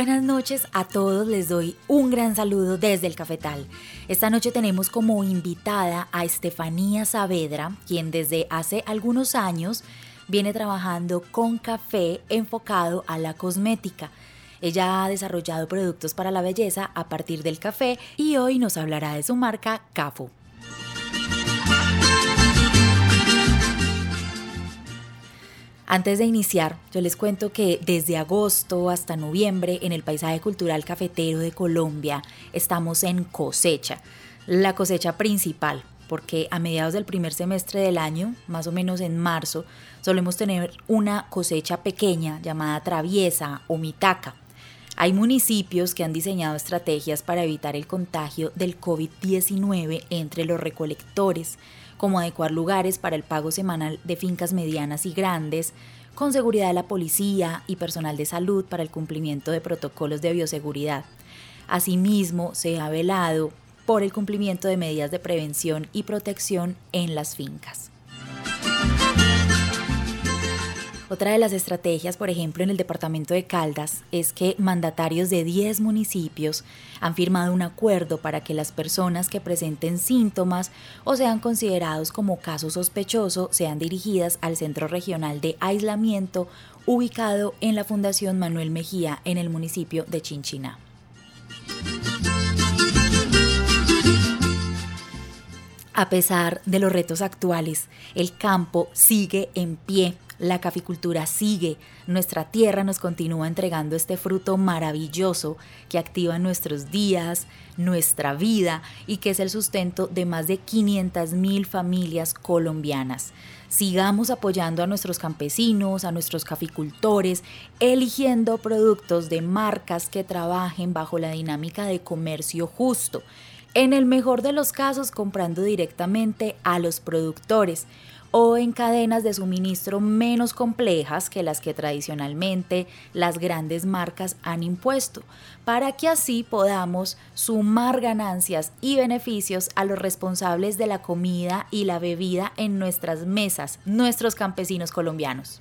Buenas noches a todos, les doy un gran saludo desde el Cafetal. Esta noche tenemos como invitada a Estefanía Saavedra, quien desde hace algunos años viene trabajando con café enfocado a la cosmética. Ella ha desarrollado productos para la belleza a partir del café y hoy nos hablará de su marca Cafo. Antes de iniciar, yo les cuento que desde agosto hasta noviembre en el paisaje cultural cafetero de Colombia estamos en cosecha, la cosecha principal, porque a mediados del primer semestre del año, más o menos en marzo, solemos tener una cosecha pequeña llamada traviesa o mitaca. Hay municipios que han diseñado estrategias para evitar el contagio del COVID-19 entre los recolectores, como adecuar lugares para el pago semanal de fincas medianas y grandes, con seguridad de la policía y personal de salud para el cumplimiento de protocolos de bioseguridad. Asimismo, se ha velado por el cumplimiento de medidas de prevención y protección en las fincas. Otra de las estrategias, por ejemplo, en el departamento de Caldas, es que mandatarios de 10 municipios han firmado un acuerdo para que las personas que presenten síntomas o sean considerados como caso sospechoso sean dirigidas al Centro Regional de Aislamiento ubicado en la Fundación Manuel Mejía en el municipio de Chinchiná. A pesar de los retos actuales, el campo sigue en pie la caficultura sigue, nuestra tierra nos continúa entregando este fruto maravilloso que activa nuestros días, nuestra vida y que es el sustento de más de 500 mil familias colombianas. Sigamos apoyando a nuestros campesinos, a nuestros caficultores, eligiendo productos de marcas que trabajen bajo la dinámica de comercio justo. En el mejor de los casos, comprando directamente a los productores o en cadenas de suministro menos complejas que las que tradicionalmente las grandes marcas han impuesto, para que así podamos sumar ganancias y beneficios a los responsables de la comida y la bebida en nuestras mesas, nuestros campesinos colombianos.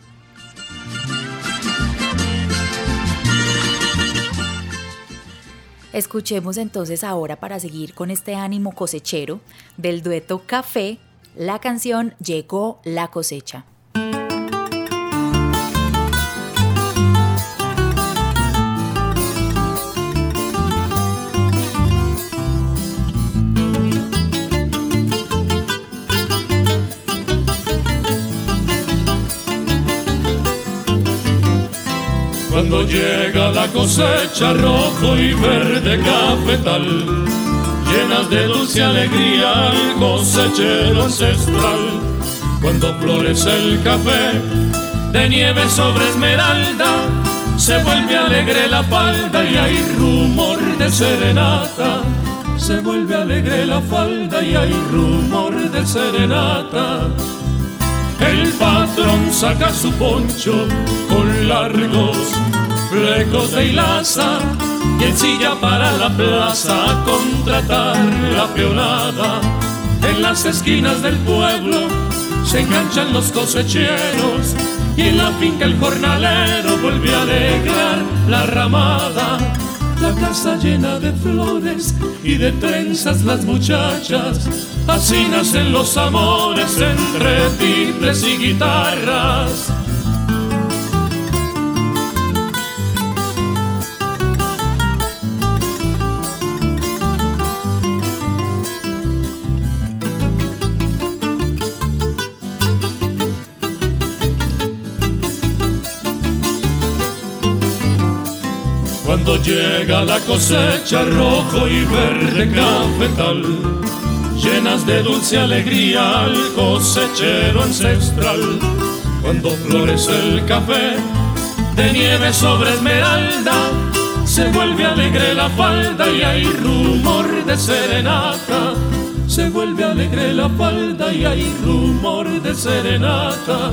Escuchemos entonces ahora para seguir con este ánimo cosechero del dueto Café la canción Llegó la cosecha. Cuando llega la cosecha rojo y verde cafetal llenas de dulce alegría el cosechero ancestral. Cuando florece el café de nieve sobre esmeralda, se vuelve alegre la falda y hay rumor de serenata. Se vuelve alegre la falda y hay rumor de serenata. El patrón saca su poncho con largos flecos de hilaza y en silla para la plaza a contratar la peonada. En las esquinas del pueblo se enganchan los cosecheros y en la finca el jornalero vuelve a alegrar la ramada. La casa llena de flores y de trenzas las muchachas, así nacen los amores entre timbres y guitarras. Cuando llega la cosecha rojo y verde cafetal, llenas de dulce alegría al cosechero ancestral. Cuando florece el café de nieve sobre esmeralda, se vuelve alegre la falda y hay rumor de serenata. Se vuelve alegre la falda y hay rumor de serenata.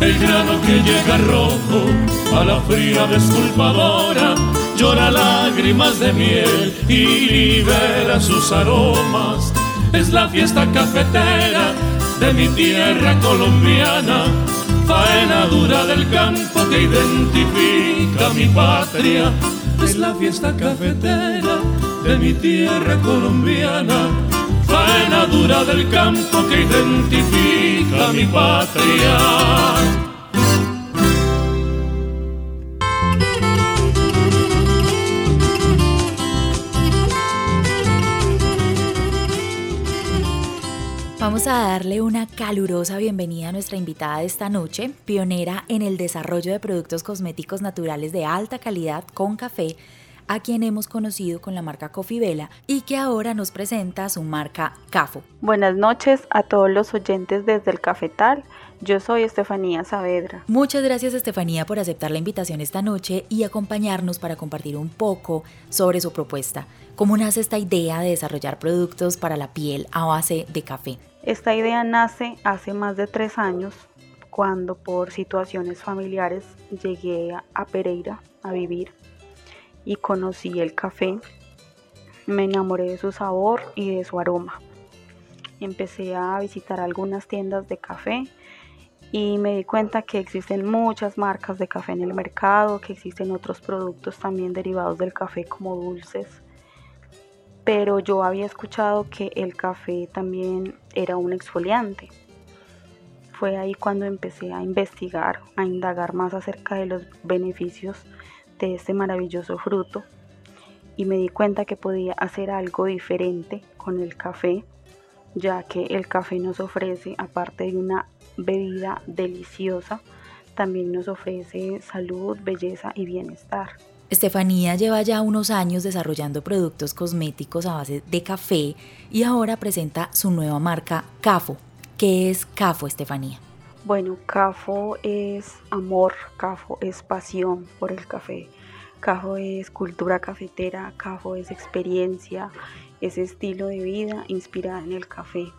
El grano que llega rojo a la fría desculpadora llora lágrimas de miel y libera sus aromas. Es la fiesta cafetera de mi tierra colombiana, faena dura del campo que identifica mi patria. Es la fiesta cafetera de mi tierra colombiana, faena dura del campo que identifica mi patria. Vamos a darle una calurosa bienvenida a nuestra invitada de esta noche, pionera en el desarrollo de productos cosméticos naturales de alta calidad con café, a quien hemos conocido con la marca Coffee Vela y que ahora nos presenta su marca Cafo. Buenas noches a todos los oyentes desde el Cafetal. Yo soy Estefanía Saavedra. Muchas gracias Estefanía por aceptar la invitación esta noche y acompañarnos para compartir un poco sobre su propuesta. ¿Cómo nace esta idea de desarrollar productos para la piel a base de café? Esta idea nace hace más de tres años cuando por situaciones familiares llegué a Pereira a vivir y conocí el café. Me enamoré de su sabor y de su aroma. Empecé a visitar algunas tiendas de café y me di cuenta que existen muchas marcas de café en el mercado, que existen otros productos también derivados del café como dulces pero yo había escuchado que el café también era un exfoliante. Fue ahí cuando empecé a investigar, a indagar más acerca de los beneficios de este maravilloso fruto y me di cuenta que podía hacer algo diferente con el café, ya que el café nos ofrece, aparte de una bebida deliciosa, también nos ofrece salud, belleza y bienestar. Estefanía lleva ya unos años desarrollando productos cosméticos a base de café y ahora presenta su nueva marca Cafo. ¿Qué es Cafo, Estefanía? Bueno, Cafo es amor, Cafo es pasión por el café, Cafo es cultura cafetera, Cafo es experiencia, es estilo de vida inspirada en el café.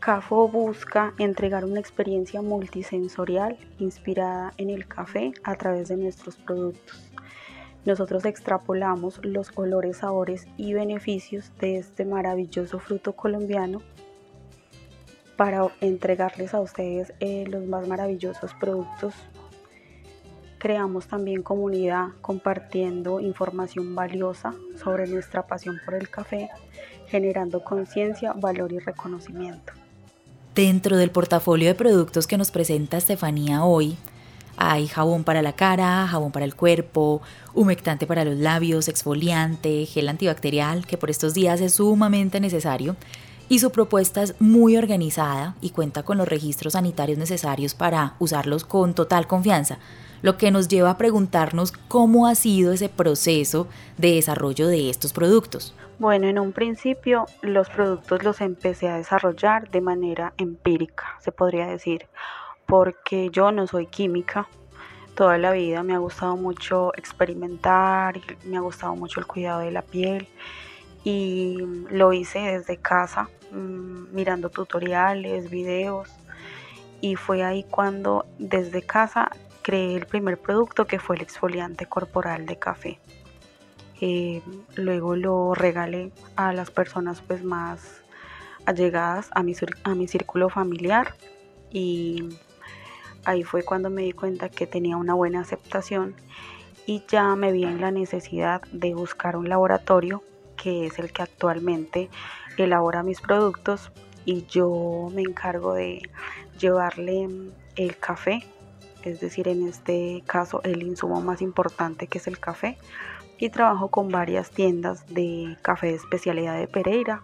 Cafo busca entregar una experiencia multisensorial inspirada en el café a través de nuestros productos nosotros extrapolamos los olores, sabores y beneficios de este maravilloso fruto colombiano para entregarles a ustedes eh, los más maravillosos productos. Creamos también comunidad compartiendo información valiosa sobre nuestra pasión por el café, generando conciencia, valor y reconocimiento. Dentro del portafolio de productos que nos presenta Estefanía hoy, hay jabón para la cara, jabón para el cuerpo, humectante para los labios, exfoliante, gel antibacterial, que por estos días es sumamente necesario. Y su propuesta es muy organizada y cuenta con los registros sanitarios necesarios para usarlos con total confianza, lo que nos lleva a preguntarnos cómo ha sido ese proceso de desarrollo de estos productos. Bueno, en un principio los productos los empecé a desarrollar de manera empírica, se podría decir porque yo no soy química. Toda la vida me ha gustado mucho experimentar, me ha gustado mucho el cuidado de la piel y lo hice desde casa, mm, mirando tutoriales, videos y fue ahí cuando desde casa creé el primer producto que fue el exfoliante corporal de café. Eh, luego lo regalé a las personas pues más allegadas a mi, a mi círculo familiar y ahí fue cuando me di cuenta que tenía una buena aceptación y ya me vi en la necesidad de buscar un laboratorio que es el que actualmente elabora mis productos y yo me encargo de llevarle el café, es decir, en este caso el insumo más importante que es el café y trabajo con varias tiendas de café de especialidad de Pereira.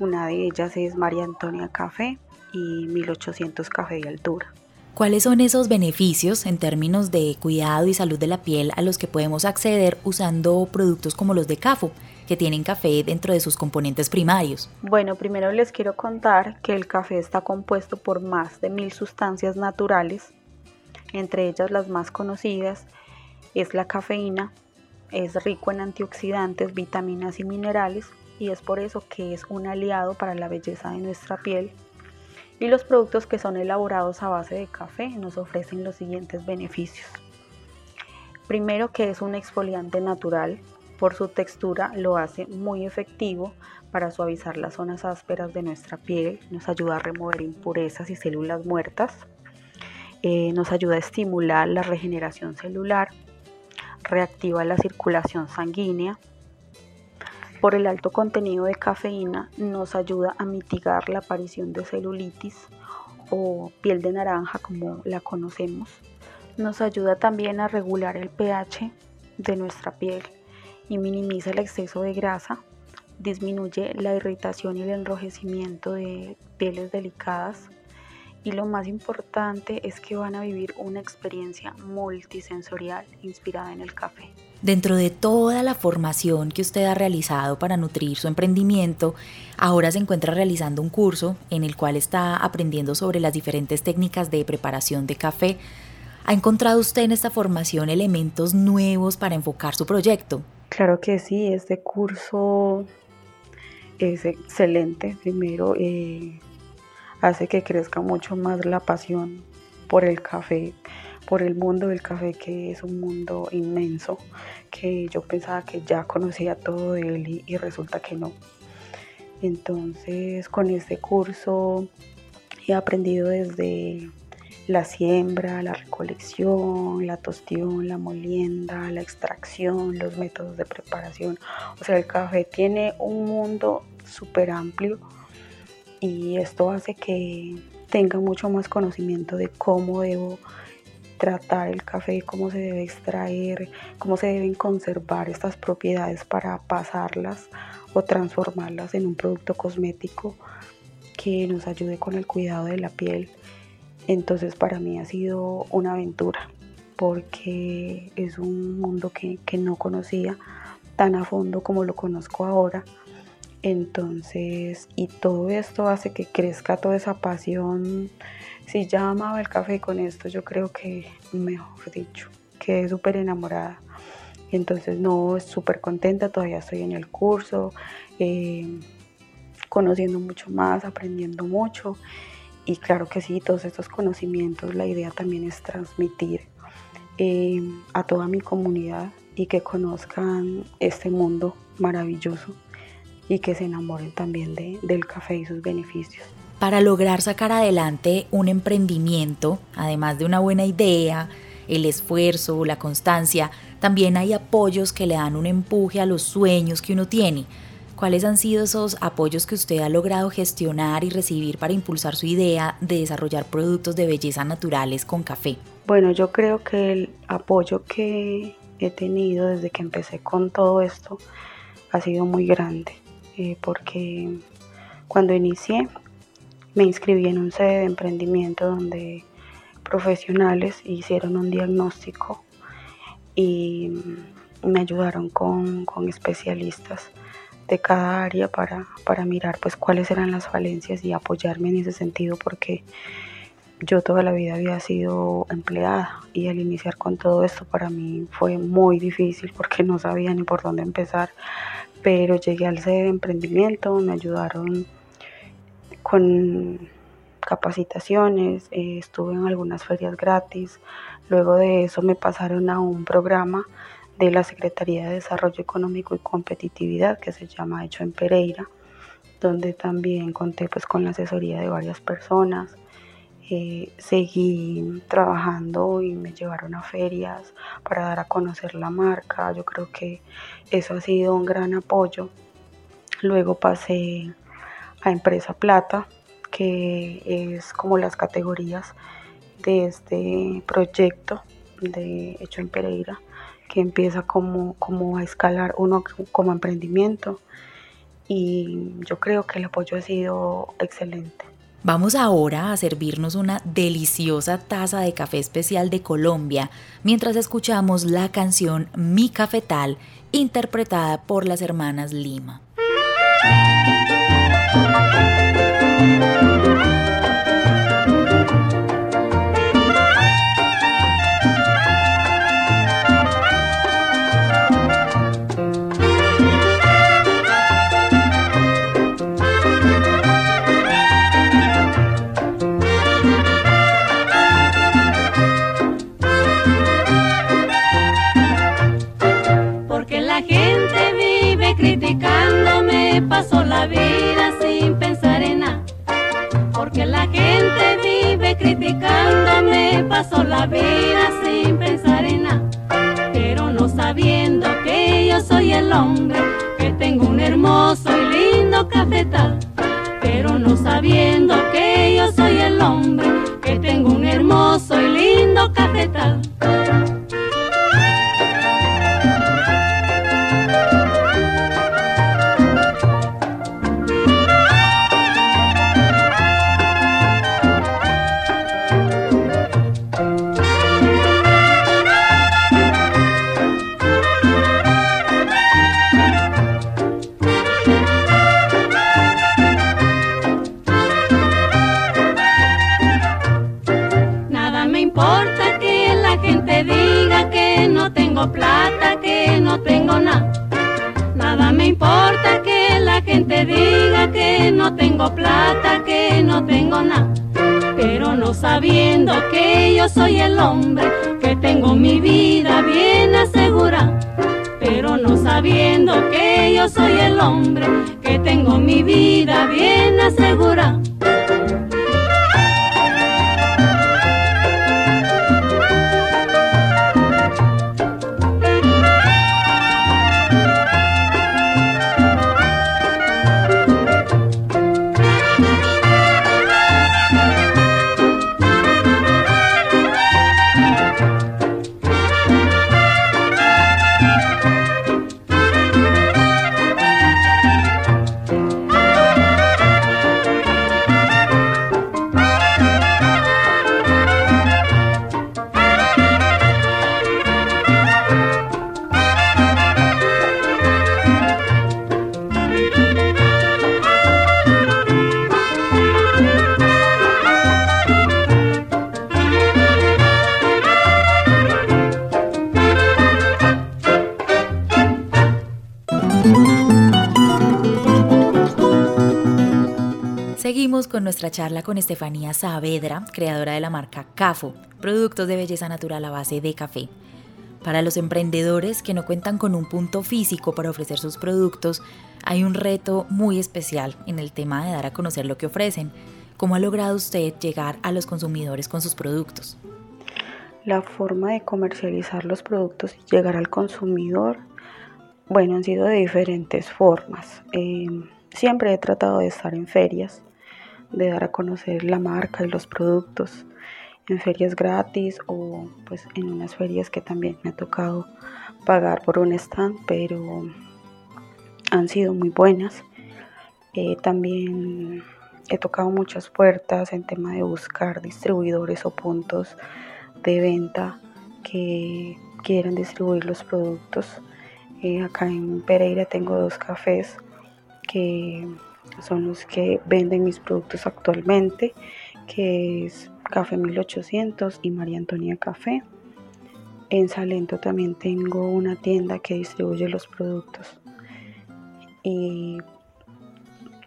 Una de ellas es María Antonia Café y 1800 Café de Altura. ¿Cuáles son esos beneficios en términos de cuidado y salud de la piel a los que podemos acceder usando productos como los de CAFO, que tienen café dentro de sus componentes primarios? Bueno, primero les quiero contar que el café está compuesto por más de mil sustancias naturales, entre ellas las más conocidas es la cafeína, es rico en antioxidantes, vitaminas y minerales y es por eso que es un aliado para la belleza de nuestra piel y los productos que son elaborados a base de café nos ofrecen los siguientes beneficios. Primero que es un exfoliante natural, por su textura lo hace muy efectivo para suavizar las zonas ásperas de nuestra piel, nos ayuda a remover impurezas y células muertas, eh, nos ayuda a estimular la regeneración celular, reactiva la circulación sanguínea, por el alto contenido de cafeína nos ayuda a mitigar la aparición de celulitis o piel de naranja como la conocemos. Nos ayuda también a regular el pH de nuestra piel y minimiza el exceso de grasa. Disminuye la irritación y el enrojecimiento de pieles delicadas. Y lo más importante es que van a vivir una experiencia multisensorial inspirada en el café. Dentro de toda la formación que usted ha realizado para nutrir su emprendimiento, ahora se encuentra realizando un curso en el cual está aprendiendo sobre las diferentes técnicas de preparación de café. ¿Ha encontrado usted en esta formación elementos nuevos para enfocar su proyecto? Claro que sí, este curso es excelente. Primero, eh, hace que crezca mucho más la pasión por el café por el mundo del café, que es un mundo inmenso, que yo pensaba que ya conocía todo de él y, resulta que no. Entonces, con este curso he aprendido desde la siembra, la recolección, la tostión, la molienda, la extracción, los métodos de preparación. O sea, el café tiene un mundo súper amplio y esto hace que tenga mucho más conocimiento de cómo debo tratar el café, cómo se debe extraer, cómo se deben conservar estas propiedades para pasarlas o transformarlas en un producto cosmético que nos ayude con el cuidado de la piel. Entonces para mí ha sido una aventura porque es un mundo que, que no conocía tan a fondo como lo conozco ahora. Entonces, y todo esto hace que crezca toda esa pasión si ya amaba el café con esto, yo creo que, mejor dicho, quedé súper enamorada. Entonces, no, súper contenta, todavía estoy en el curso, eh, conociendo mucho más, aprendiendo mucho. Y claro que sí, todos estos conocimientos, la idea también es transmitir eh, a toda mi comunidad y que conozcan este mundo maravilloso y que se enamoren también del café y sus beneficios para lograr sacar adelante un emprendimiento, además de una buena idea, el esfuerzo, la constancia, también hay apoyos que le dan un empuje a los sueños que uno tiene. ¿Cuáles han sido esos apoyos que usted ha logrado gestionar y recibir para impulsar su idea de desarrollar productos de belleza naturales con café? Bueno, yo creo que el apoyo que he tenido desde que empecé con todo esto ha sido muy grande, eh, porque cuando inicié me inscribí en un sede de emprendimiento donde profesionales hicieron un diagnóstico y me ayudaron con, especialistas de cada área para, para, mirar pues cuáles eran las falencias y apoyarme en ese sentido porque yo toda la vida había sido empleada y al iniciar con todo esto para mí fue muy difícil porque no sabía ni por dónde empezar pero llegué al sede de emprendimiento, me ayudaron con capacitaciones, eh, estuve en algunas ferias gratis, luego de eso me pasaron a un programa de la Secretaría de Desarrollo Económico y Competitividad que se llama Hecho en Pereira, donde también conté pues con la asesoría de varias personas. Eh, seguí trabajando y me llevaron a ferias para dar a conocer la marca. Yo creo que eso ha sido un gran apoyo. Luego pasé a Empresa Plata, que es como las categorías de este proyecto de Hecho en Pereira, que empieza como, como a escalar uno como emprendimiento y yo creo que el apoyo ha sido excelente. Vamos ahora a servirnos una deliciosa taza de café especial de Colombia mientras escuchamos la canción Mi Cafetal interpretada por las hermanas Lima. Paso la vida sin pensar en nada. Porque la gente vive criticándome, paso la vida sin pensar en nada. Pero no sabiendo que yo soy el hombre, que tengo un hermoso y lindo cafetal. Pero no sabiendo que yo soy el hombre, que tengo mi vida bien asegurada. Pero no sabiendo que yo soy el hombre, que tengo mi vida bien asegurada. Con nuestra charla con Estefanía Saavedra, creadora de la marca CAFO, productos de belleza natural a base de café. Para los emprendedores que no cuentan con un punto físico para ofrecer sus productos, hay un reto muy especial en el tema de dar a conocer lo que ofrecen. ¿Cómo ha logrado usted llegar a los consumidores con sus productos? La forma de comercializar los productos y llegar al consumidor, bueno, han sido de diferentes formas. Eh, siempre he tratado de estar en ferias de dar a conocer la marca y los productos en ferias gratis o pues en unas ferias que también me ha tocado pagar por un stand, pero han sido muy buenas. Eh, también he tocado muchas puertas en tema de buscar distribuidores o puntos de venta que quieran distribuir los productos. Eh, acá en Pereira tengo dos cafés que son los que venden mis productos actualmente, que es Café 1800 y María Antonia Café. En Salento también tengo una tienda que distribuye los productos. Y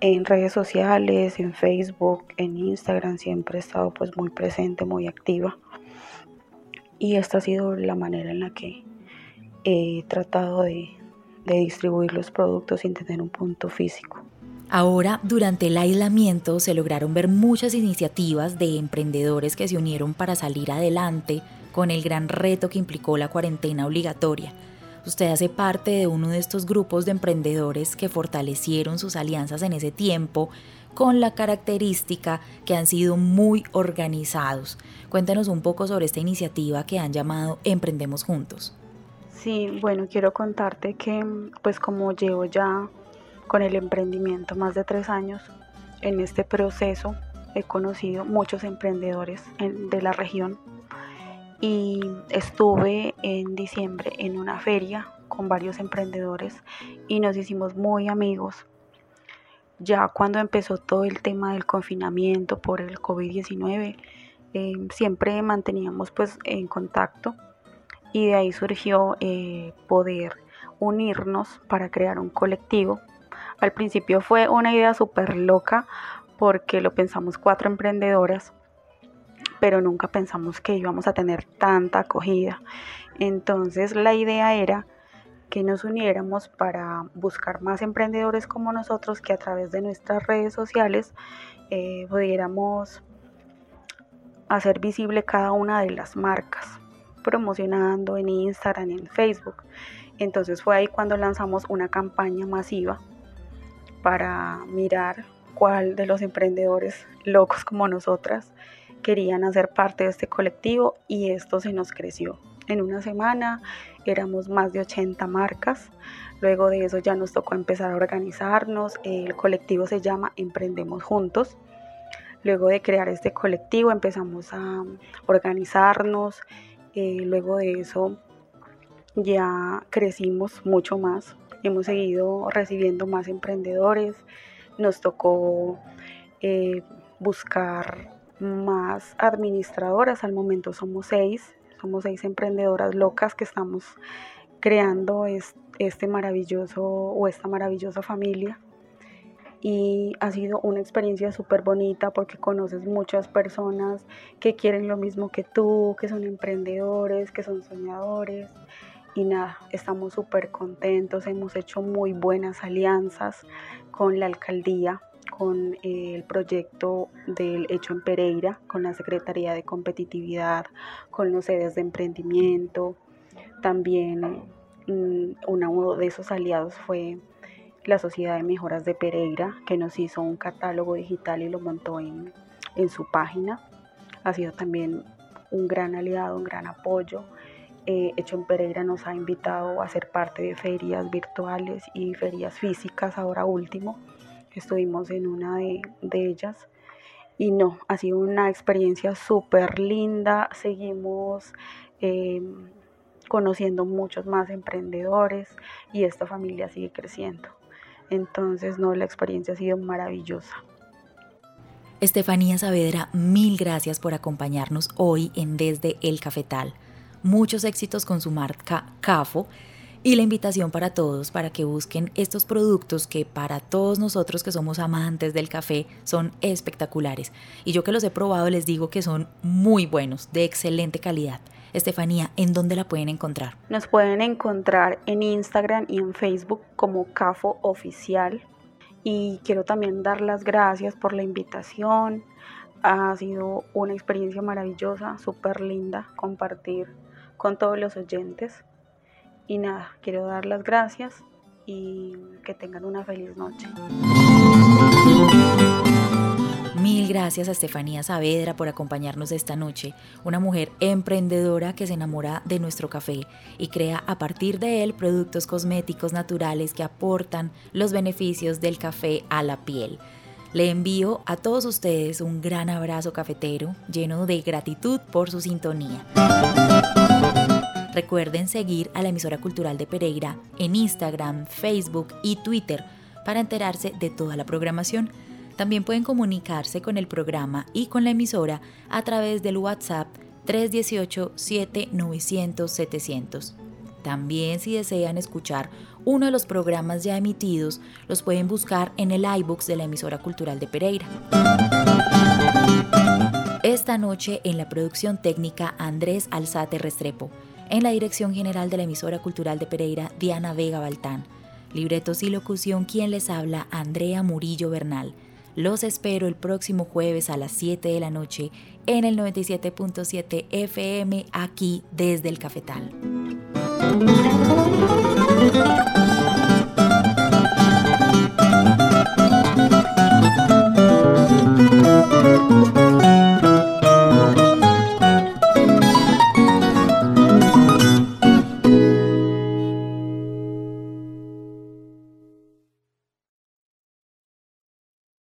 en redes sociales, en Facebook, en Instagram siempre he estado pues muy presente, muy activa. Y esta ha sido la manera en la que he tratado de, de distribuir los productos sin tener un punto físico. Ahora, durante el aislamiento, se lograron ver muchas iniciativas de emprendedores que se unieron para salir adelante con el gran reto que implicó la cuarentena obligatoria. Usted hace parte de uno de estos grupos de emprendedores que fortalecieron sus alianzas en ese tiempo con la característica que han sido muy organizados. Cuéntenos un poco sobre esta iniciativa que han llamado Emprendemos Juntos. Sí, bueno, quiero contarte que pues como llevo ya con el emprendimiento más de tres años. En este proceso he conocido muchos emprendedores de la región y estuve en diciembre en una feria con varios emprendedores y nos hicimos muy amigos. Ya cuando empezó todo el tema del confinamiento por el COVID-19, eh, siempre manteníamos pues en contacto y de ahí surgió eh, poder unirnos para crear un colectivo. Al principio fue una idea súper loca porque lo pensamos cuatro emprendedoras, pero nunca pensamos que íbamos a tener tanta acogida. Entonces la idea era que nos uniéramos para buscar más emprendedores como nosotros que a través de nuestras redes sociales eh, pudiéramos hacer visible cada una de las marcas, promocionando en Instagram, en Facebook. Entonces fue ahí cuando lanzamos una campaña masiva para mirar cuál de los emprendedores locos como nosotras querían hacer parte de este colectivo y esto se nos creció. En una semana éramos más de 80 marcas. Luego de eso ya nos tocó empezar a organizarnos. El colectivo se llama Emprendemos Juntos. Luego de crear este colectivo empezamos a organizarnos. Eh, luego de eso ya crecimos mucho más. Hemos seguido recibiendo más emprendedores. Nos tocó eh, buscar más administradoras. Al momento somos seis. Somos seis emprendedoras locas que estamos creando este maravilloso o esta maravillosa familia y ha sido una experiencia súper bonita porque conoces muchas personas que quieren lo mismo que tú, que son emprendedores, que son soñadores y nada, estamos súper contentos, hemos hecho muy buenas alianzas con la alcaldía, con el proyecto del Hecho en Pereira, con la Secretaría de Competitividad, con los sedes de emprendimiento. También mm, uno de esos aliados fue la Sociedad de Mejoras de Pereira, que nos hizo un catálogo digital y lo montó en, su página. Ha sido también un gran aliado, un gran apoyo. Eh, Hecho en Pereira nos ha invitado a ser parte de ferias virtuales y ferias físicas, ahora último. Estuvimos en una de, ellas y no, ha sido una experiencia súper linda. Seguimos eh, conociendo muchos más emprendedores y esta familia sigue creciendo. Entonces, no, la experiencia ha sido maravillosa. Estefanía Saavedra, mil gracias por acompañarnos hoy en Desde el Cafetal. Muchos éxitos con su marca CAFO y la invitación para todos para que busquen estos productos que para todos nosotros que somos amantes del café son espectaculares. Y yo que los he probado les digo que son muy buenos, de excelente calidad. Estefanía, ¿en dónde la pueden encontrar? Nos pueden encontrar en Instagram y en Facebook como CAFO Oficial. Y quiero también dar las gracias por la invitación. Ha sido una experiencia maravillosa, súper linda compartir con todos los oyentes. Y nada, quiero dar las gracias y que tengan una feliz noche. Mil gracias a Estefanía Saavedra por acompañarnos esta noche, una mujer emprendedora que se enamora de nuestro café y crea a partir de él productos cosméticos naturales que aportan los beneficios del café a la piel. Le envío a todos ustedes un gran abrazo cafetero lleno de gratitud por su sintonía. Recuerden seguir a la emisora cultural de Pereira en Instagram, Facebook y Twitter para enterarse de toda la programación. También pueden comunicarse con el programa y con la emisora a través del WhatsApp 318-7900-700. También si desean escuchar uno de los programas ya emitidos, los pueden buscar en el iBooks de la emisora cultural de Pereira. Esta noche en la producción técnica Andrés Alzate Restrepo, en la dirección general de la emisora cultural de Pereira, Diana Vega Baltán. Libretos y locución, quien les habla, Andrea Murillo Bernal. Los espero el próximo jueves a las 7 de la noche en el 97.7 FM aquí desde el Cafetal.